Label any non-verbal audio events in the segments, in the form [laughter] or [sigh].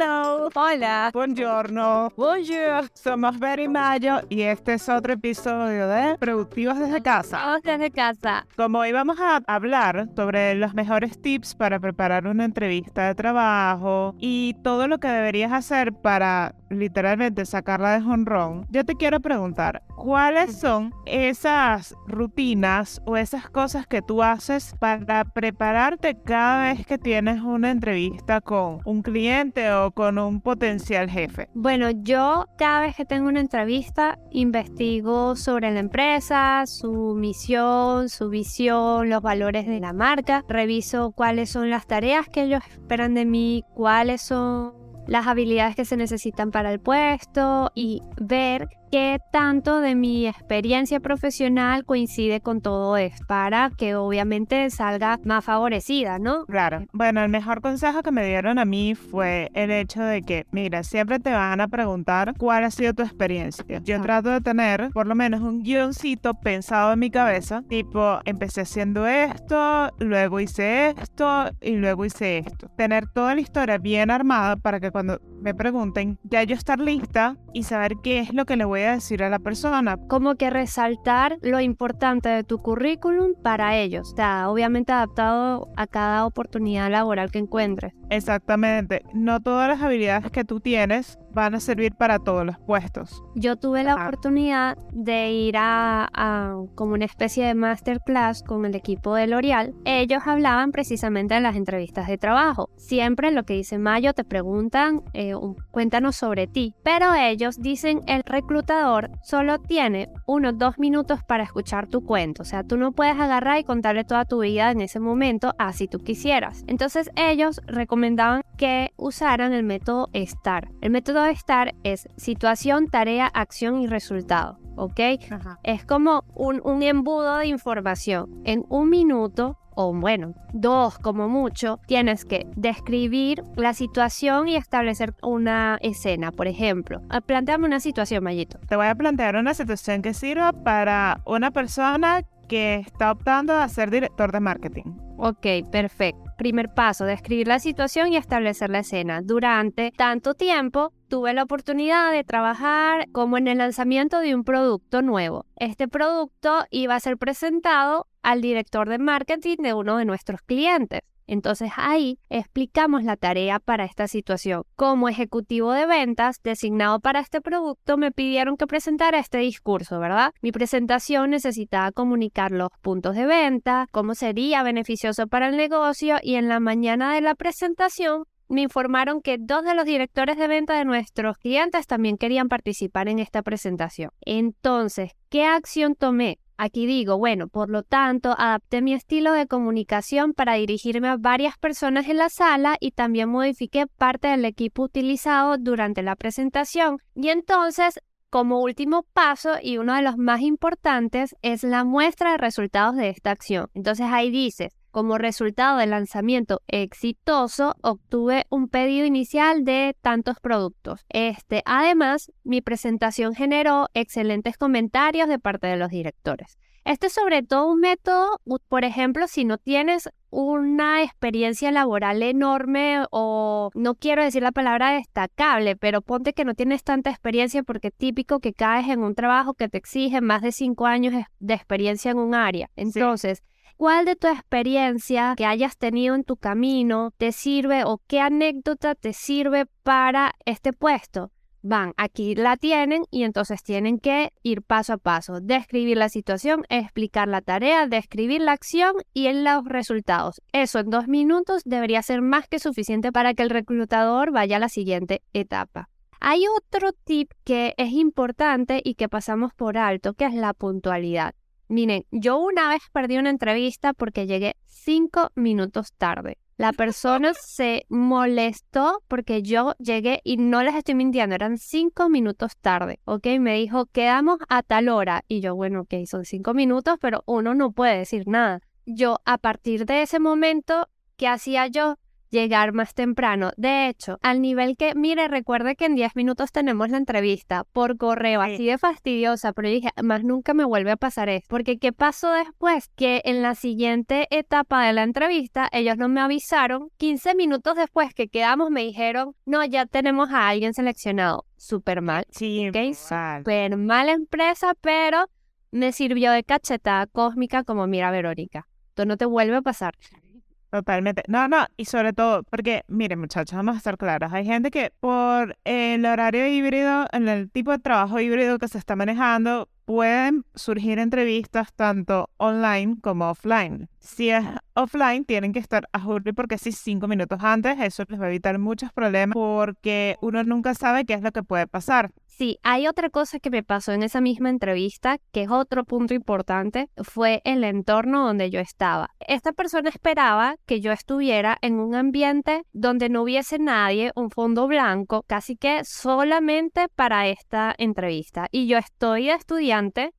Hello. Hola. Buongiorno. Bonjour. Somos Berry Mayo y este es otro episodio de Productivos desde casa. Todos desde casa. Como hoy vamos a hablar sobre los mejores tips para preparar una entrevista de trabajo y todo lo que deberías hacer para literalmente sacarla de honrón, yo te quiero preguntar, ¿cuáles son esas rutinas o esas cosas que tú haces para prepararte cada vez que tienes una entrevista con un cliente o con un potencial jefe? Bueno, yo cada vez que tengo una entrevista investigo sobre la empresa, su misión, su visión, los valores de la marca, reviso cuáles son las tareas que ellos esperan de mí, cuáles son las habilidades que se necesitan para el puesto y ver qué tanto de mi experiencia profesional coincide con todo esto para que obviamente salga más favorecida, ¿no? Claro. Bueno, el mejor consejo que me dieron a mí fue el hecho de que, mira, siempre te van a preguntar cuál ha sido tu experiencia. Yo trato de tener por lo menos un guioncito pensado en mi cabeza, tipo, empecé haciendo esto, luego hice esto y luego hice esto. Tener toda la historia bien armada para que cuando me pregunten, ya yo estar lista y saber qué es lo que le voy a decir a la persona. Como que resaltar lo importante de tu currículum para ellos. Está obviamente adaptado a cada oportunidad laboral que encuentres. Exactamente. No todas las habilidades que tú tienes van a servir para todos los puestos. Yo tuve la oportunidad de ir a, como una especie de masterclass con el equipo de L'Oreal. Ellos hablaban precisamente en las entrevistas de trabajo. Siempre lo que dice Mayo te preguntan, eh, cuéntanos sobre ti. Pero ellos dicen el reclutador solo tiene unos dos minutos para escuchar tu cuento. O sea, tú no puedes agarrar y contarle toda tu vida en ese momento así tú quisieras. Entonces ellos recomendaban que usaran el método STAR. El método STAR es situación, tarea, acción y resultado. ¿Ok? Es como un, un embudo de información. En un minuto o bueno, dos como mucho, tienes que describir la situación y establecer una escena. Por ejemplo, ah, planteame una situación, Mayito. Te voy a plantear una situación que sirva para una persona que está optando a ser director de marketing. Ok, perfecto. Primer paso, describir la situación y establecer la escena. Durante tanto tiempo tuve la oportunidad de trabajar como en el lanzamiento de un producto nuevo. Este producto iba a ser presentado al director de marketing de uno de nuestros clientes. Entonces ahí explicamos la tarea para esta situación. Como ejecutivo de ventas designado para este producto, me pidieron que presentara este discurso, ¿verdad? Mi presentación necesitaba comunicar los puntos de venta, cómo sería beneficioso para el negocio y en la mañana de la presentación me informaron que dos de los directores de venta de nuestros clientes también querían participar en esta presentación. Entonces, ¿qué acción tomé? Aquí digo, bueno, por lo tanto, adapté mi estilo de comunicación para dirigirme a varias personas en la sala y también modifiqué parte del equipo utilizado durante la presentación. Y entonces, como último paso y uno de los más importantes, es la muestra de resultados de esta acción. Entonces ahí dices, como resultado del lanzamiento exitoso, obtuve un pedido inicial de tantos productos. Este, además, mi presentación generó excelentes comentarios de parte de los directores. Este es sobre todo un método, por ejemplo, si no tienes una experiencia laboral enorme o no quiero decir la palabra destacable, pero ponte que no tienes tanta experiencia porque es típico que caes en un trabajo que te exige más de cinco años de experiencia en un área. Entonces, ¿Cuál de tu experiencia que hayas tenido en tu camino te sirve o qué anécdota te sirve para este puesto? Van, aquí la tienen y entonces tienen que ir paso a paso, describir la situación, explicar la tarea, describir la acción y los resultados. Eso en dos minutos debería ser más que suficiente para que el reclutador vaya a la siguiente etapa. Hay otro tip que es importante y que pasamos por alto, que es la puntualidad. Miren, yo una vez perdí una entrevista porque llegué cinco minutos tarde. La persona [laughs] se molestó porque yo llegué y no les estoy mintiendo, eran cinco minutos tarde, ¿ok? Me dijo, quedamos a tal hora. Y yo, bueno, ok, son cinco minutos, pero uno no puede decir nada. Yo, a partir de ese momento, ¿qué hacía yo? Llegar más temprano. De hecho, al nivel que, mire, recuerde que en 10 minutos tenemos la entrevista por correo, así de fastidiosa, pero dije, más nunca me vuelve a pasar esto, porque ¿qué pasó después? Que en la siguiente etapa de la entrevista, ellos no me avisaron, 15 minutos después que quedamos me dijeron, no, ya tenemos a alguien seleccionado. Súper mal. Sí, ¿ok? Súper mala empresa, pero me sirvió de cachetada cósmica como mira Verónica. Esto no te vuelve a pasar. Totalmente. No, no, y sobre todo, porque, miren muchachos, vamos a estar claros, hay gente que por el horario híbrido, en el tipo de trabajo híbrido que se está manejando, pueden surgir entrevistas tanto online como offline. Si es offline, tienen que estar a Hurry porque si cinco minutos antes, eso les va a evitar muchos problemas porque uno nunca sabe qué es lo que puede pasar. Sí, hay otra cosa que me pasó en esa misma entrevista, que es otro punto importante, fue el entorno donde yo estaba. Esta persona esperaba que yo estuviera en un ambiente donde no hubiese nadie, un fondo blanco, casi que solamente para esta entrevista. Y yo estoy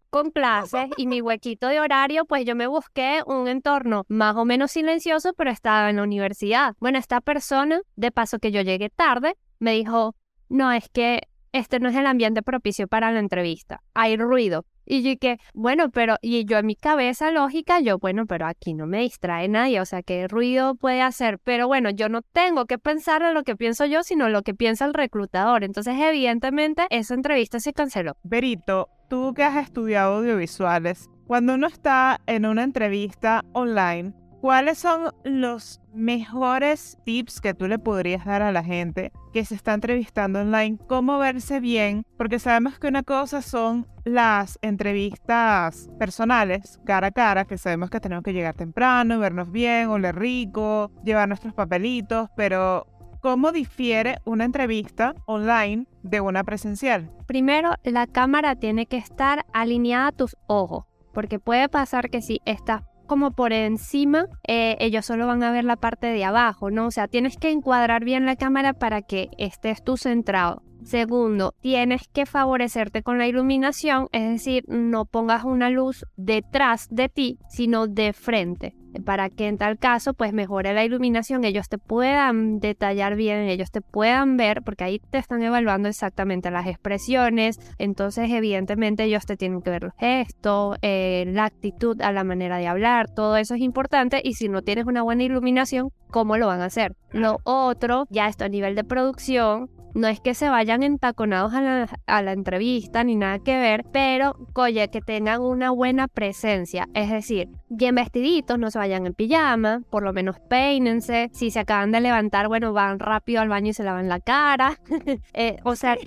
con clases y mi huequito de horario, pues yo me busqué un entorno más o menos silencioso, pero estaba en la universidad. Bueno, esta persona, de paso que yo llegué tarde, me dijo, no, es que este no es el ambiente propicio para la entrevista, hay ruido. Y yo que, bueno, pero, y yo en mi cabeza lógica, yo, bueno, pero aquí no me distrae nadie, o sea, ¿qué ruido puede hacer? Pero bueno, yo no tengo que pensar en lo que pienso yo, sino lo que piensa el reclutador. Entonces, evidentemente, esa entrevista se canceló. Berito, tú que has estudiado audiovisuales, cuando uno está en una entrevista online, ¿Cuáles son los mejores tips que tú le podrías dar a la gente que se está entrevistando online? ¿Cómo verse bien? Porque sabemos que una cosa son las entrevistas personales, cara a cara, que sabemos que tenemos que llegar temprano, vernos bien, oler rico, llevar nuestros papelitos, pero ¿Cómo difiere una entrevista online de una presencial? Primero, la cámara tiene que estar alineada a tus ojos, porque puede pasar que si estás como por encima, eh, ellos solo van a ver la parte de abajo, ¿no? O sea, tienes que encuadrar bien la cámara para que estés tú centrado. Segundo, tienes que favorecerte con la iluminación, es decir, no pongas una luz detrás de ti, sino de frente, para que en tal caso pues mejore la iluminación, ellos te puedan detallar bien, ellos te puedan ver, porque ahí te están evaluando exactamente las expresiones, entonces evidentemente ellos te tienen que ver los gestos, eh, la actitud, a la manera de hablar, todo eso es importante y si no tienes una buena iluminación, ¿cómo lo van a hacer? Lo otro, ya esto a nivel de producción, no es que se vayan entaconados a la, entrevista ni nada que ver, pero oye, que tengan una buena presencia. Es decir, bien vestiditos, no se vayan en pijama, por lo menos peínense. Si se acaban de levantar, bueno, van rápido al baño y se lavan la cara. [laughs] Eh, o sea,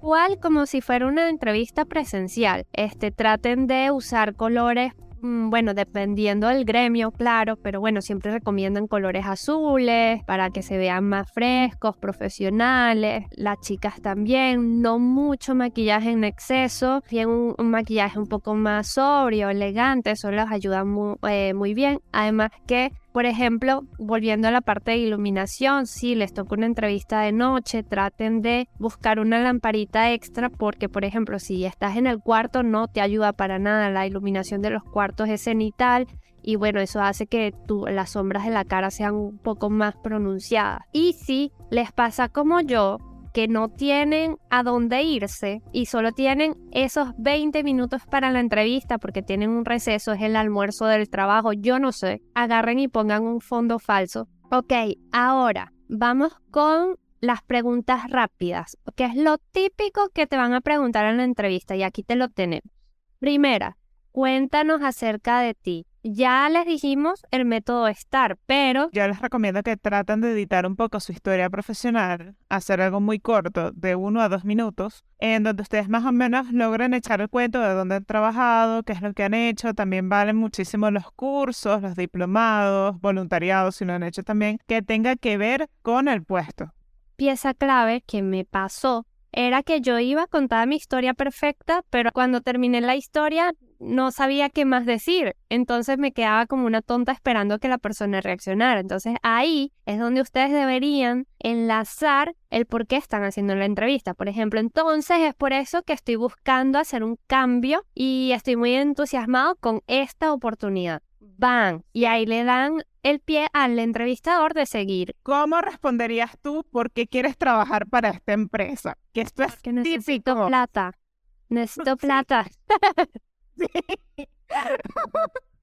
igual como si fuera una entrevista presencial. Este, traten de usar colores bueno, dependiendo del gremio, claro, pero bueno, siempre recomiendan colores azules para que se vean más frescos, profesionales. Las chicas también, no mucho maquillaje en exceso, bien un, maquillaje un poco más sobrio, elegante, eso les ayuda muy, eh, muy bien. Además que por ejemplo, volviendo a la parte de iluminación, si les toca una entrevista de noche, traten de buscar una lamparita extra porque, por ejemplo, si estás en el cuarto no te ayuda para nada. La iluminación de los cuartos es cenital y bueno, eso hace que las sombras de la cara sean un poco más pronunciadas. Y si les pasa como yo, que no tienen a dónde irse y solo tienen esos 20 minutos para la entrevista porque tienen un receso, es el almuerzo del trabajo, yo no sé, agarren y pongan un fondo falso. Ok, ahora vamos con las preguntas rápidas, que es lo típico que te van a preguntar en la entrevista y aquí te lo tenemos. Primera, cuéntanos acerca de ti. Ya les dijimos el método STAR, pero... Yo les recomiendo que traten de editar un poco su historia profesional, hacer algo muy corto, de uno a dos minutos, en donde ustedes más o menos logren echar el cuento de dónde han trabajado, qué es lo que han hecho. También valen muchísimo los cursos, los diplomados, voluntariados, si lo han hecho también, que tenga que ver con el puesto. Pieza clave que me pasó era que yo iba a contar mi historia perfecta, pero cuando terminé la historia no sabía qué más decir. Entonces me quedaba como una tonta esperando que la persona reaccionara. Entonces ahí es donde ustedes deberían enlazar el por qué están haciendo la entrevista. Por ejemplo, entonces es por eso que estoy buscando hacer un cambio y estoy muy entusiasmado con esta oportunidad. Van y ahí le dan el pie al entrevistador de seguir. ¿Cómo responderías tú por qué quieres trabajar para esta empresa? Que esto es Que necesito típico. plata. Necesito [laughs] plata. [laughs] Sí.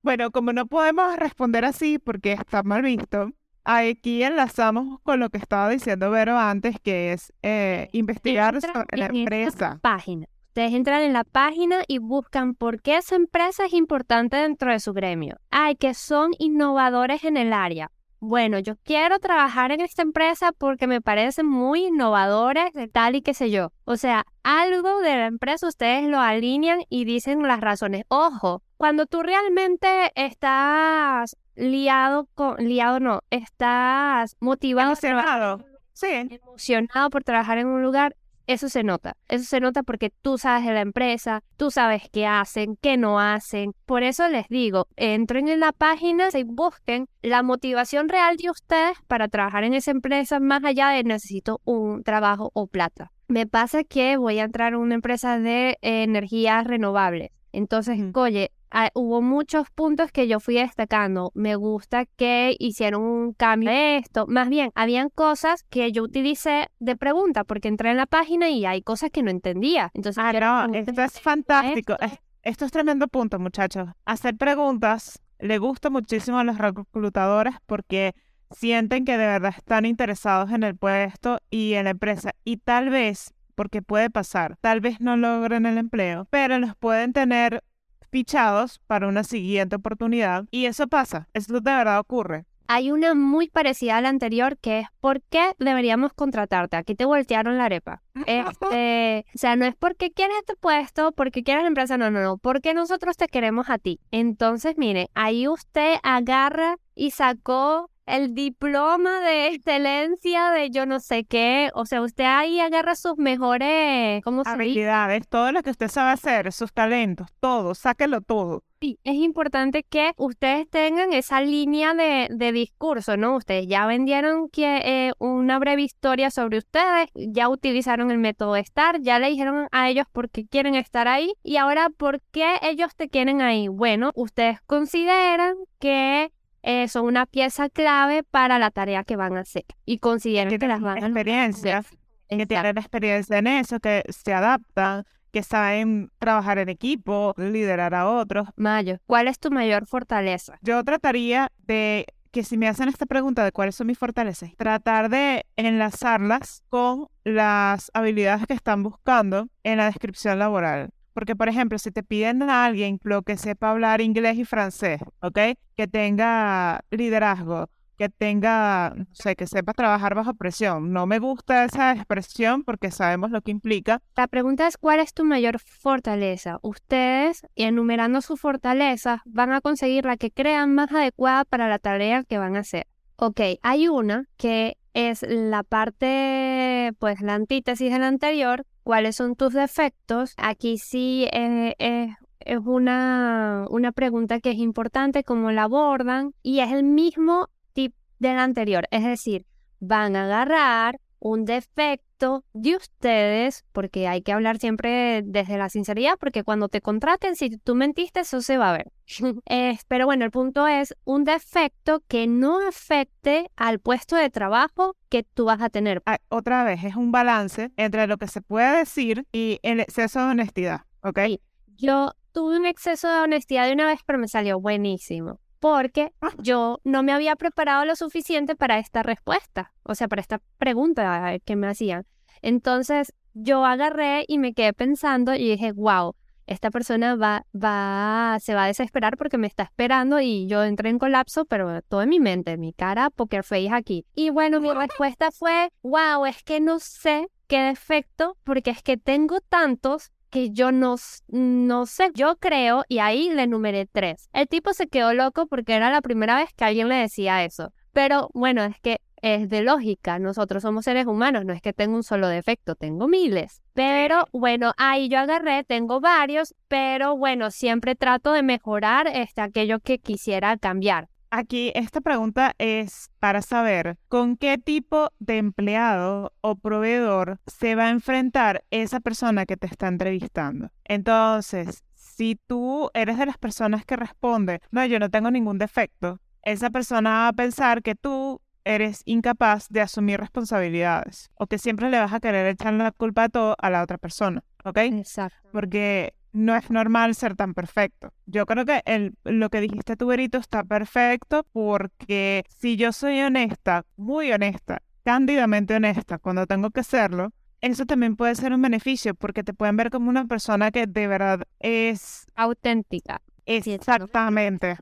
Bueno, como no podemos responder así porque está mal visto, aquí enlazamos con lo que estaba diciendo Vero antes, que es eh, investigar sobre la empresa. página. Ustedes entran en la página y buscan por qué esa empresa es importante dentro de su gremio. Ay, que son innovadores en el área. Bueno, yo quiero trabajar en esta empresa porque me parecen muy innovadores de tal y qué sé yo. O sea, algo de la empresa ustedes lo alinean y dicen las razones. Ojo, cuando tú realmente estás liado con, liado no, estás motivado Emocionado. Sí. emocionado por trabajar en un lugar, eso se nota. Eso se nota porque tú sabes de la empresa, tú sabes qué hacen, qué no hacen. Por eso les digo, entren en la página y busquen la motivación real de ustedes para trabajar en esa empresa más allá de necesito un trabajo o plata. Me pasa que voy a entrar a una empresa de eh, energías renovables. Entonces, oye, ah, hubo muchos puntos que yo fui destacando. Me gusta que hicieron un cambio de esto. Más bien, habían cosas que yo utilicé de pregunta porque entré en la página y hay cosas que no entendía. Entonces, Ah, no, esto es fantástico. esto. Es- Esto es tremendo punto, muchachos. Hacer preguntas le gusta muchísimo a los reclutadores porque sienten que de verdad están interesados en el puesto y en la empresa. Y tal vez, porque puede pasar, tal vez no logren el empleo, pero los pueden tener fichados para una siguiente oportunidad. Y eso pasa, eso de verdad ocurre. Hay una muy parecida a la anterior que es ¿por qué deberíamos contratarte? Aquí te voltearon la arepa. Este, [laughs] o sea, no es porque quieres este puesto, porque quieres la empresa, no, no, no, porque nosotros te queremos a ti. Entonces, mire, ahí usted agarra y sacó el diploma de excelencia de yo no sé qué, o sea, usted ahí agarra sus mejores. Habilidades, todo lo que usted sabe hacer, sus talentos, todo, sáquelo todo. Sí, es importante que ustedes tengan esa línea de, de discurso, ¿no? Ustedes ya vendieron que, eh, una breve historia sobre ustedes, ya utilizaron el método STAR, ya le dijeron a ellos por qué quieren estar ahí y ahora por qué ellos te quieren ahí. Bueno, ustedes consideran que eh, son una pieza clave para la tarea que van a hacer y consideran que las van a lograr. experiencia, que tienen experiencia en eso, que se adaptan, que saben trabajar en equipo, liderar a otros. Mayo, ¿cuál es tu mayor fortaleza? Yo trataría de que si me hacen esta pregunta de cuáles son mis fortalezas, tratar de enlazarlas con las habilidades que están buscando en la descripción laboral. Porque, por ejemplo, si te piden a alguien lo que sepa hablar inglés y francés, ¿ok? Que tenga liderazgo, que tenga, no sé, que sepa trabajar bajo presión. No me gusta esa expresión porque sabemos lo que implica. La pregunta es ¿cuál es tu mayor fortaleza? Ustedes, enumerando sus fortalezas, van a conseguir la que crean más adecuada para la tarea que van a hacer. Ok, hay una que es la parte, pues la antítesis de la anterior. ¿Cuáles son tus defectos? Aquí sí eh, es, es una, una pregunta que es importante, cómo la abordan, y es el mismo tip de la anterior. Es decir, van a agarrar un defecto de ustedes, porque hay que hablar siempre desde la sinceridad, porque cuando te contraten, si tú mentiste, eso se va a ver. [laughs] Eh, pero bueno, el punto es un defecto que no afecte al puesto de trabajo que tú vas a tener. Ah, Otra vez, es un balance entre lo que se puede decir y el exceso de honestidad, ¿ok? Sí. Yo tuve un exceso de honestidad de una vez, pero me salió buenísimo. Porque yo no me había preparado lo suficiente para esta respuesta, o sea, para esta pregunta que me hacían. Entonces, yo agarré y me quedé pensando y dije, wow, esta persona va, va, se va a desesperar porque me está esperando y yo entré en colapso, pero todo en mi mente, mi cara poker face aquí. Y bueno, mi respuesta fue, wow, es que no sé qué defecto, porque es que tengo tantos que yo no, no sé, yo creo, y ahí le numeré tres. El tipo se quedó loco porque era la primera vez que alguien le decía eso. Pero bueno, es que es de lógica, nosotros somos seres humanos, no es que tengo un solo defecto, tengo miles. Pero bueno, ahí yo agarré, tengo varios, pero bueno, siempre trato de mejorar este, aquello que quisiera cambiar. Aquí esta pregunta es para saber con qué tipo de empleado o proveedor se va a enfrentar esa persona que te está entrevistando. Entonces, si tú eres de las personas que responde, no, yo no tengo ningún defecto, esa persona va a pensar que tú eres incapaz de asumir responsabilidades o que siempre le vas a querer echar la culpa de todo a la otra persona, ¿ok? Exacto. Porque no es normal ser tan perfecto. Yo creo que el, lo que dijiste tú, Berito, está perfecto porque si yo soy honesta, muy honesta, cándidamente honesta, cuando tengo que serlo, eso también puede ser un beneficio porque te pueden ver como una persona que de verdad es auténtica. Exactamente.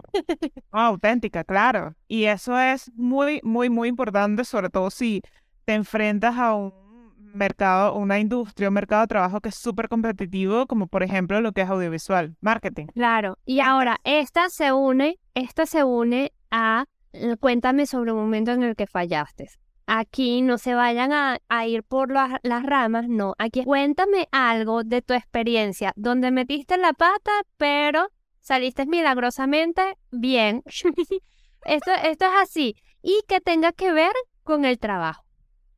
auténtica, claro. Y eso es muy, muy, muy importante, sobre todo si te enfrentas a un mercado, una industria, un mercado de trabajo que es súper competitivo, como por ejemplo lo que es audiovisual, marketing. Claro. Y ahora, esta se une, esta se une a eh, cuéntame sobre un momento en el que fallaste. Aquí no se vayan a, ir por las ramas, no. Aquí cuéntame algo de tu experiencia, donde metiste la pata, pero saliste milagrosamente bien. [laughs] esto, esto es así. Y que tenga que ver con el trabajo.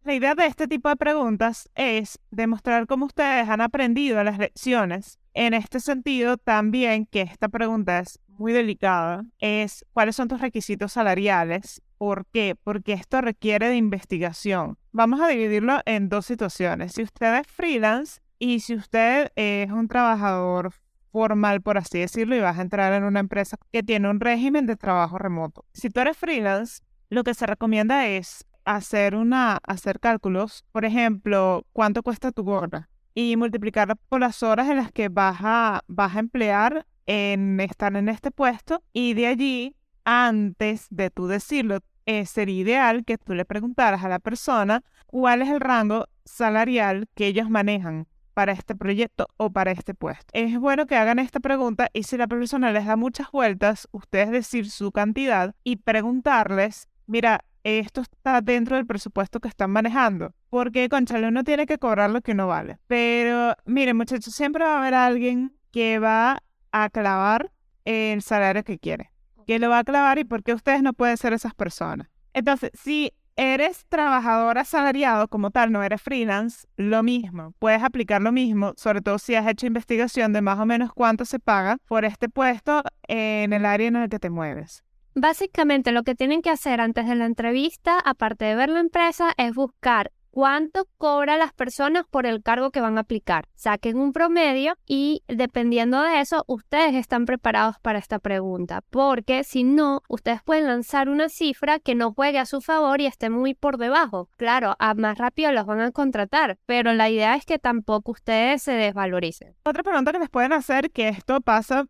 La idea de este tipo de preguntas es demostrar cómo ustedes han aprendido las lecciones. En este sentido, también que esta pregunta es muy delicada, es cuáles son tus requisitos salariales. ¿Por qué? Porque esto requiere de investigación. Vamos a dividirlo en dos situaciones. Si usted es freelance y si usted es un trabajador formal, por así decirlo, y vas a entrar en una empresa que tiene un régimen de trabajo remoto. Si tú eres freelance, lo que se recomienda es hacer una hacer cálculos, por ejemplo, cuánto cuesta tu gorra y multiplicarla por las horas en las que vas a, vas a emplear en estar en este puesto y de allí, antes de tú decirlo, eh, sería ideal que tú le preguntaras a la persona cuál es el rango salarial que ellos manejan para este proyecto o para este puesto. Es bueno que hagan esta pregunta y si la persona les da muchas vueltas, ustedes decir su cantidad y preguntarles, mira, esto está dentro del presupuesto que están manejando. Porque, conchale, uno tiene que cobrar lo que uno vale. Pero, miren, muchachos, siempre va a haber alguien que va a clavar el salario que quiere. Que lo va a clavar y por qué ustedes no pueden ser esas personas. Entonces, si eres trabajador asalariado como tal, no eres freelance, lo mismo. Puedes aplicar lo mismo, sobre todo si has hecho investigación de más o menos cuánto se paga por este puesto en el área en el que te mueves. Básicamente lo que tienen que hacer antes de la entrevista, aparte de ver la empresa, es buscar cuánto cobra las personas por el cargo que van a aplicar. Saquen un promedio y dependiendo de eso, ustedes están preparados para esta pregunta, porque si no, ustedes pueden lanzar una cifra que no juegue a su favor y esté muy por debajo. Claro, a más rápido los van a contratar, pero la idea es que tampoco ustedes se desvaloricen. Otra pregunta que les pueden hacer, que esto pasa,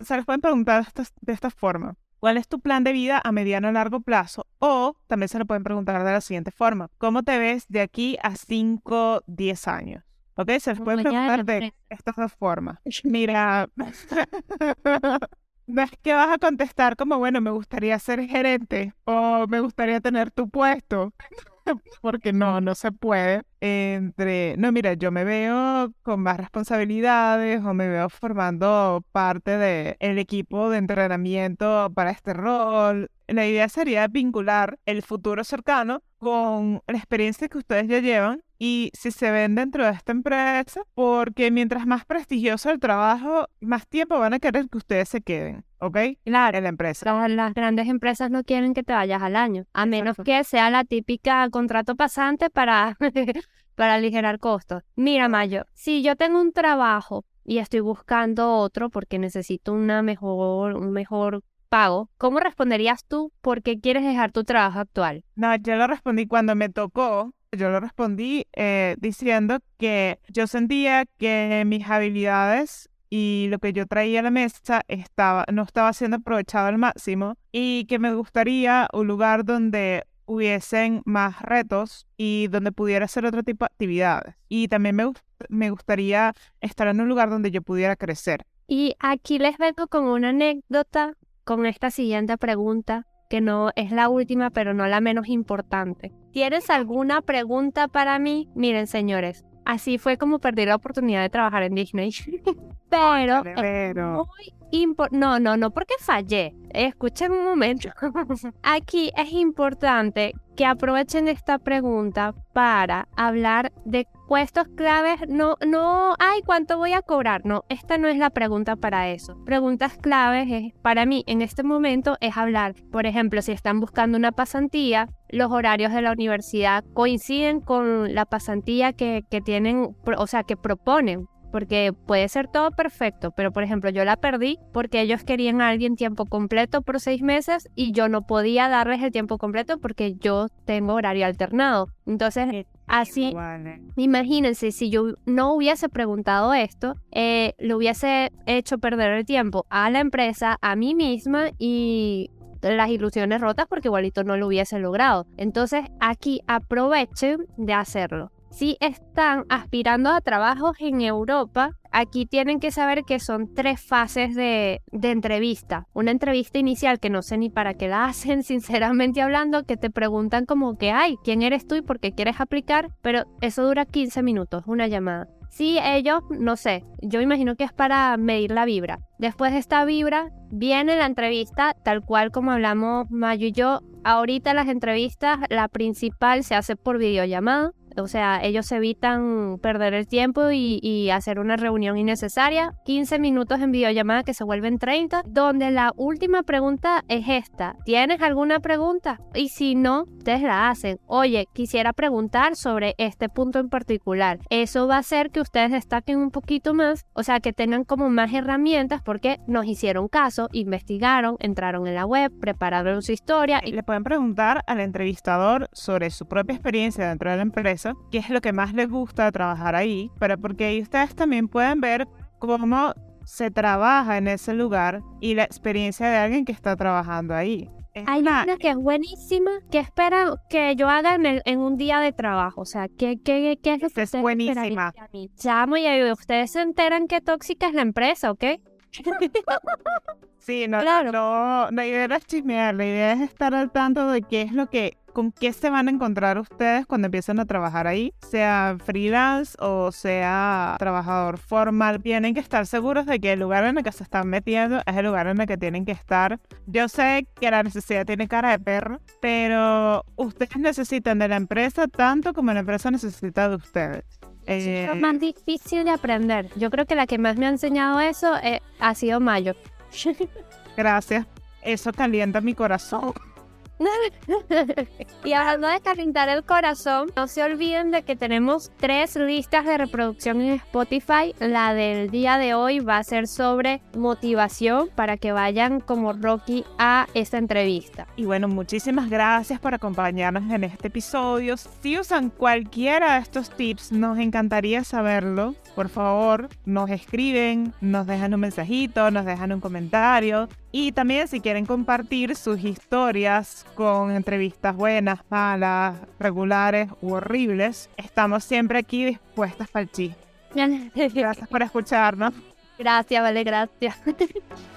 se les pueden preguntar de esta forma. ¿Cuál es tu plan de vida a mediano o largo plazo? O también se lo pueden preguntar de la siguiente forma. ¿Cómo te ves de aquí a 5, 10 años? ¿Ok? Se les puede preguntar de estas dos formas. Mira, [laughs] no es que vas a contestar como, bueno, me gustaría ser gerente o me gustaría tener tu puesto. [laughs] porque no, no se puede. Entre, no, mira, yo me veo con más responsabilidades o me veo formando parte del equipo de entrenamiento para este rol. La idea sería vincular el futuro cercano con la experiencia que ustedes ya llevan y si se ven dentro de esta empresa, porque mientras más prestigioso el trabajo, más tiempo van a querer que ustedes se queden, ¿ok? Claro. En la empresa. Las, grandes empresas no quieren que te vayas al año, a menos que sea la típica contrato pasante para, [laughs] para aligerar costos. Mira, Mayo, si yo tengo un trabajo y estoy buscando otro porque necesito una mejor, un mejor pago, ¿cómo responderías tú por qué quieres dejar tu trabajo actual? No, yo lo respondí cuando me tocó yo lo respondí eh, diciendo que yo sentía que mis habilidades y lo que yo traía a la mesa estaba, no estaba siendo aprovechado al máximo y que me gustaría un lugar donde hubiesen más retos y donde pudiera hacer otro tipo de actividades. Y también me, me gustaría estar en un lugar donde yo pudiera crecer. Y aquí les vengo con una anécdota con esta siguiente pregunta que no es la última, pero no la menos importante. ¿Tienes alguna pregunta para mí? Miren, señores, así fue como perdí la oportunidad de trabajar en Disney. [laughs] Pero, es muy no, no, no, porque fallé. Escuchen un momento. [laughs] Aquí es importante que aprovechen esta pregunta para hablar de puestos claves. No, no, ay, ¿cuánto voy a cobrar? No, esta no es la pregunta para eso. Preguntas claves es, para mí en este momento es hablar, por ejemplo, si están buscando una pasantía, los horarios de la universidad coinciden con la pasantía que, que tienen, o sea, que proponen porque puede ser todo perfecto, pero por ejemplo yo la perdí porque ellos querían a alguien tiempo completo por seis meses y yo no podía darles el tiempo completo porque yo tengo horario alternado. Entonces, así, vale. imagínense si yo no hubiese preguntado esto, eh, le hubiese hecho perder el tiempo a la empresa, a mí misma y las ilusiones rotas porque igualito no lo hubiese logrado. Entonces aquí aprovechen de hacerlo. Si están aspirando a trabajos en Europa, aquí tienen que saber que son tres fases de, entrevista. Una entrevista inicial que no sé ni para qué la [laughs] hacen, sinceramente hablando, que te preguntan como que, ay, ¿quién eres tú y por qué quieres aplicar? Pero eso dura 15 minutos, una llamada. Si ellos, no sé, yo imagino que es para medir la vibra. Después de esta vibra, viene la entrevista, tal cual como hablamos Mayo y yo. Ahorita las entrevistas, la principal se hace por videollamada. O sea, ellos evitan perder el tiempo y, hacer una reunión innecesaria. 15 minutos en videollamada que se vuelven 30, donde la última pregunta es esta. ¿Tienes alguna pregunta? Y si no, ustedes la hacen. Oye, quisiera preguntar sobre este punto en particular. Eso va a hacer que ustedes destaquen un poquito más, o sea, que tengan como más herramientas porque nos hicieron caso, investigaron, entraron en la web, prepararon su historia y Le pueden preguntar al entrevistador sobre su propia experiencia dentro de la empresa, qué es lo que más les gusta trabajar ahí, pero porque ahí ustedes también pueden ver cómo se trabaja en ese lugar y la experiencia de alguien que está trabajando ahí. Es Hay una- una que es buenísima, que espera que yo haga en, el- en un día de trabajo. O sea, ¿qué, qué, qué es lo que es buenísima. Chamo, y ustedes se enteran qué tóxica es la empresa, ¿ok? Sí, no, Claro. no, la idea no es chismear, la idea es estar al tanto de qué es lo que, con qué se van a encontrar ustedes cuando empiezan a trabajar ahí, sea freelance o sea trabajador formal, tienen que estar seguros de que el lugar en el que se están metiendo es el lugar en el que tienen que estar. Yo sé que la necesidad tiene cara de perro, pero ustedes necesitan de la empresa tanto como la empresa necesita de ustedes. Es Eh, más difícil de aprender. Yo creo que la que más me ha enseñado eso eh, ha sido Mayo. [laughs] gracias. Eso calienta mi corazón. [laughs] y hablando de calentar el corazón, no se olviden de que tenemos tres listas de reproducción en Spotify. La del día de hoy va a ser sobre motivación para que vayan como Rocky a esta entrevista. Y bueno, muchísimas gracias por acompañarnos en este episodio. Si usan cualquiera de estos tips, nos encantaría saberlo. Por favor, nos escriben, nos dejan un mensajito, nos dejan un comentario. Y también si quieren compartir sus historias con entrevistas buenas, malas, regulares u horribles, estamos siempre aquí dispuestas para el chisme. [laughs] Gracias por escucharnos. Gracias, vale, gracias. [laughs]